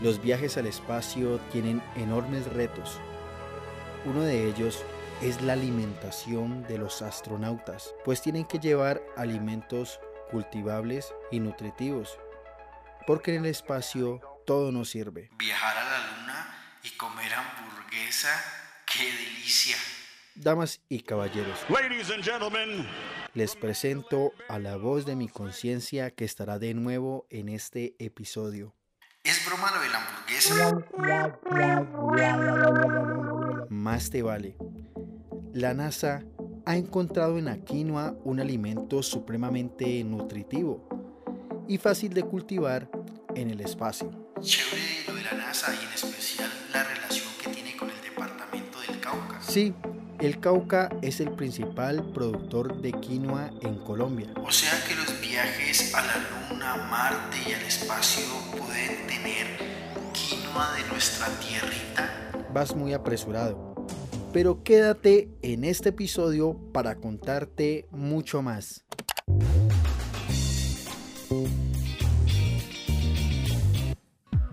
Los viajes al espacio tienen enormes retos. Uno de ellos es la alimentación de los astronautas, pues tienen que llevar alimentos cultivables y nutritivos, porque en el espacio todo nos sirve. Viajar a la luna y comer hamburguesa, qué delicia. Damas y caballeros, Ladies and gentlemen, les presento a la voz de mi conciencia que estará de nuevo en este episodio. ¿Es broma lo de la hamburguesa? Más te vale. La NASA ha encontrado en la quinoa un alimento supremamente nutritivo y fácil de cultivar en el espacio. Chévere lo de la NASA y en especial la relación que tiene con el departamento del Cauca. Sí, el Cauca es el principal productor de quinoa en Colombia. O sea que los viajes a la Luna, Marte y al espacio pueden tener quinoa de nuestra tierrita. Vas muy apresurado. Pero quédate en este episodio para contarte mucho más.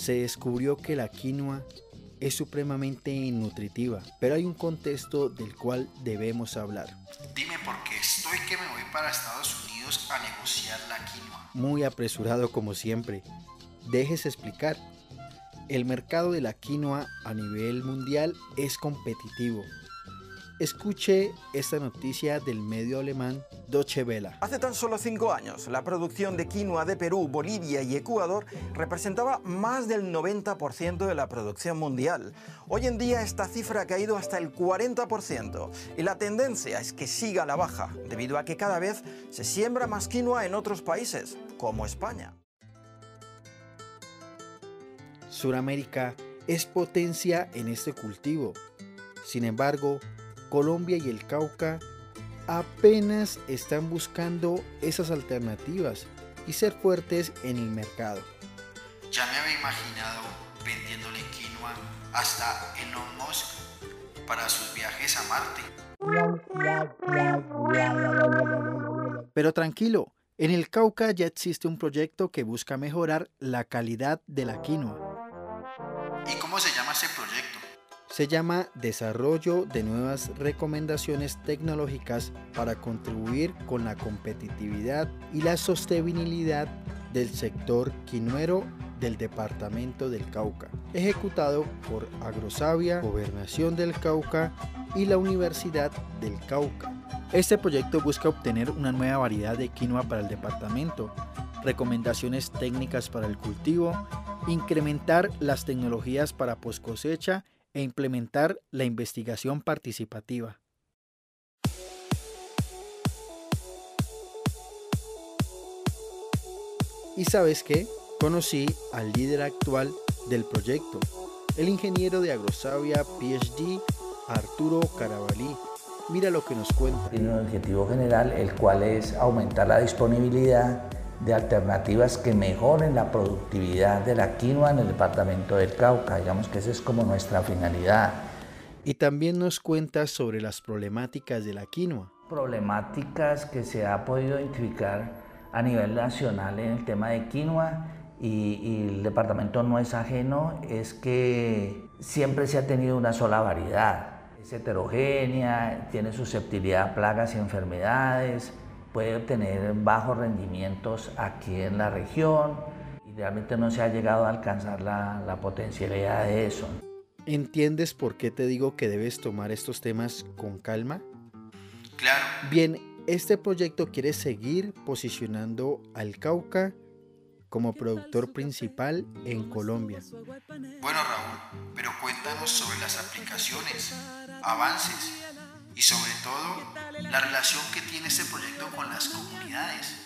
se descubrió que la quinoa es supremamente nutritiva, pero hay un contexto del cual debemos hablar. Dime por qué estoy que me voy para Estados Unidos a negociar la quinoa. Muy apresurado como siempre. Dejes explicar. El mercado de la quinoa a nivel mundial es competitivo. Escuche esta noticia del medio alemán Deutsche Welle. Hace tan solo cinco años, la producción de quinoa de Perú, Bolivia y Ecuador representaba más del 90% de la producción mundial. Hoy en día esta cifra ha caído hasta el 40% y la tendencia es que siga a la baja, debido a que cada vez se siembra más quinoa en otros países, como España. Suramérica es potencia en este cultivo. Sin embargo, Colombia y el Cauca apenas están buscando esas alternativas y ser fuertes en el mercado. Ya me había imaginado vendiéndole quinoa hasta Elon Musk para sus viajes a Marte. Pero tranquilo, en el Cauca ya existe un proyecto que busca mejorar la calidad de la quinoa. Se llama Desarrollo de nuevas recomendaciones tecnológicas para contribuir con la competitividad y la sostenibilidad del sector quinoero del departamento del Cauca, ejecutado por Agrosavia, Gobernación del Cauca y la Universidad del Cauca. Este proyecto busca obtener una nueva variedad de quinoa para el departamento, recomendaciones técnicas para el cultivo, incrementar las tecnologías para post cosecha e implementar la investigación participativa. ¿Y sabes qué? Conocí al líder actual del proyecto, el ingeniero de Agrosavia PhD, Arturo Carabalí. Mira lo que nos cuenta. Tiene un objetivo general, el cual es aumentar la disponibilidad de alternativas que mejoren la productividad de la quinoa en el departamento del Cauca. Digamos que esa es como nuestra finalidad. Y también nos cuenta sobre las problemáticas de la quinoa. Problemáticas que se ha podido identificar a nivel nacional en el tema de quinoa y, y el departamento no es ajeno, es que siempre se ha tenido una sola variedad. Es heterogénea, tiene susceptibilidad a plagas y enfermedades, puede obtener bajos rendimientos aquí en la región y realmente no se ha llegado a alcanzar la, la, potencialidad de eso. ¿Entiendes por qué te digo que debes tomar estos temas con calma? Claro. Bien, este proyecto quiere seguir posicionando al Cauca como productor principal en Colombia. Bueno Raúl, pero cuéntanos sobre las aplicaciones, avances y sobre todo la relación que tiene este proyecto con las comunidades.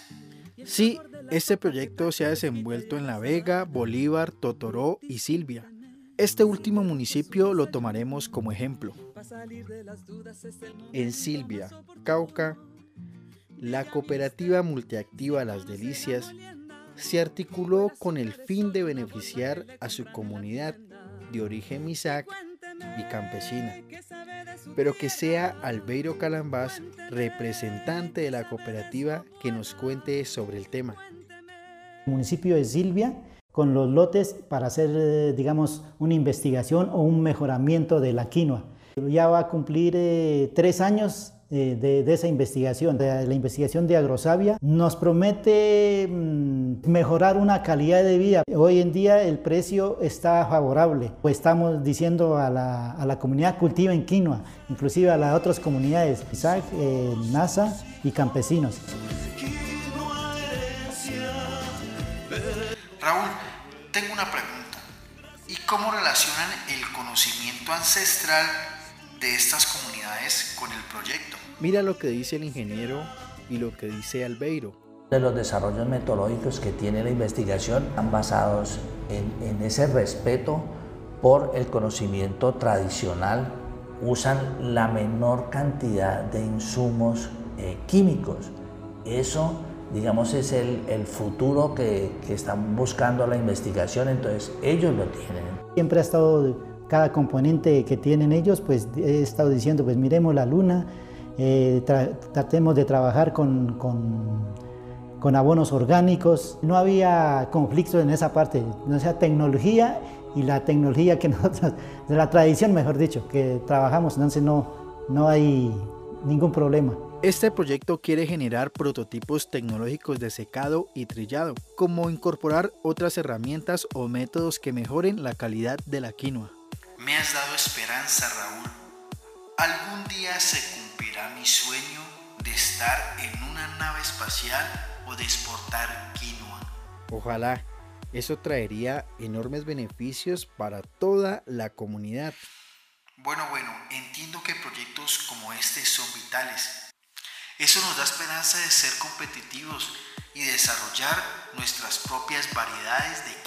Sí, este proyecto se ha desenvuelto en La Vega, Bolívar, Totoró y Silvia. Este último municipio lo tomaremos como ejemplo. En Silvia, Cauca, la cooperativa multiactiva Las Delicias se articuló con el fin de beneficiar a su comunidad de origen misac y campesina, pero que sea Albeiro Calambás, representante de la cooperativa, que nos cuente sobre el tema. El municipio de Silvia con los lotes para hacer, eh, digamos, una investigación o un mejoramiento de la quinoa. Ya va a cumplir eh, tres años eh, de, esa investigación, de la investigación de Agrosavia. Nos promete mm, mejorar una calidad de vida. Hoy en día el precio está favorable. Estamos diciendo a la, a la comunidad cultiva en quinoa, inclusive a las otras comunidades, Isaac, NASA y campesinos. Raúl, tengo una pregunta. ¿Y cómo relacionan el conocimiento ancestral de estas comunidades con el proyecto? Mira lo que dice el ingeniero y lo que dice Albeiro. De los desarrollos metodológicos que tiene la investigación están basados en, ese respeto por el conocimiento tradicional. Usan la menor cantidad de insumos eh, químicos. Eso digamos, es el, el futuro que, que, están buscando la investigación, entonces ellos lo tienen. Siempre ha estado cada componente que tienen ellos, pues he estado diciendo, pues miremos la luna, eh, tratemos de trabajar con, con, abonos orgánicos. No había conflicto en esa parte, no sea tecnología y la tecnología que nosotros, de la tradición mejor dicho, que trabajamos, entonces no, no hay ningún problema. Este proyecto quiere generar prototipos tecnológicos de secado y trillado, como incorporar otras herramientas o métodos que mejoren la calidad de la quinoa. Me has dado esperanza, Raúl. Algún día se cumplirá mi sueño de estar en una nave espacial o de exportar quinoa. Ojalá. Eso traería enormes beneficios para toda la comunidad. Bueno, bueno, entiendo que proyectos como este son vitales eso nos da esperanza de ser competitivos y desarrollar nuestras propias variedades de quinoa.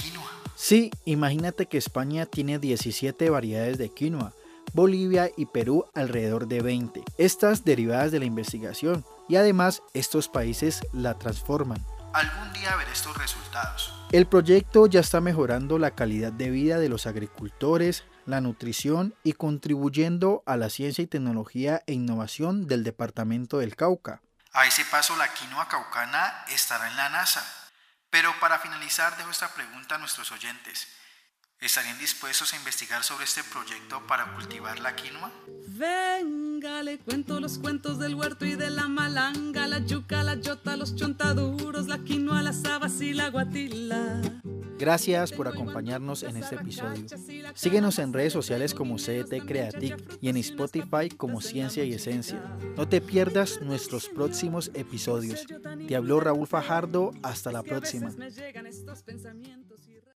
Sí, imagínate que España tiene 17 variedades de quinoa, Bolivia y Perú alrededor de 20, estas derivadas de la investigación, y además estos países la transforman. Algún día veré estos resultados. El proyecto ya está mejorando la calidad de vida de los agricultores, la nutrición y contribuyendo a la ciencia y tecnología e innovación del departamento del Cauca. A ese paso la quinoa caucana estará en la NASA. Pero para finalizar dejo esta pregunta a nuestros oyentes. ¿Estarían dispuestos a investigar sobre este proyecto para cultivar la quinoa? Venga, le cuento los cuentos del huerto y de la malanga, la yuca, la yota, los chontaduros, la quinoa, las habas y la guatila. Gracias por acompañarnos en este episodio. Síguenos en redes sociales como CDT Creatic y en Spotify como Ciencia y Esencia. No te pierdas nuestros próximos episodios. Te habló Raúl Fajardo. Hasta la próxima.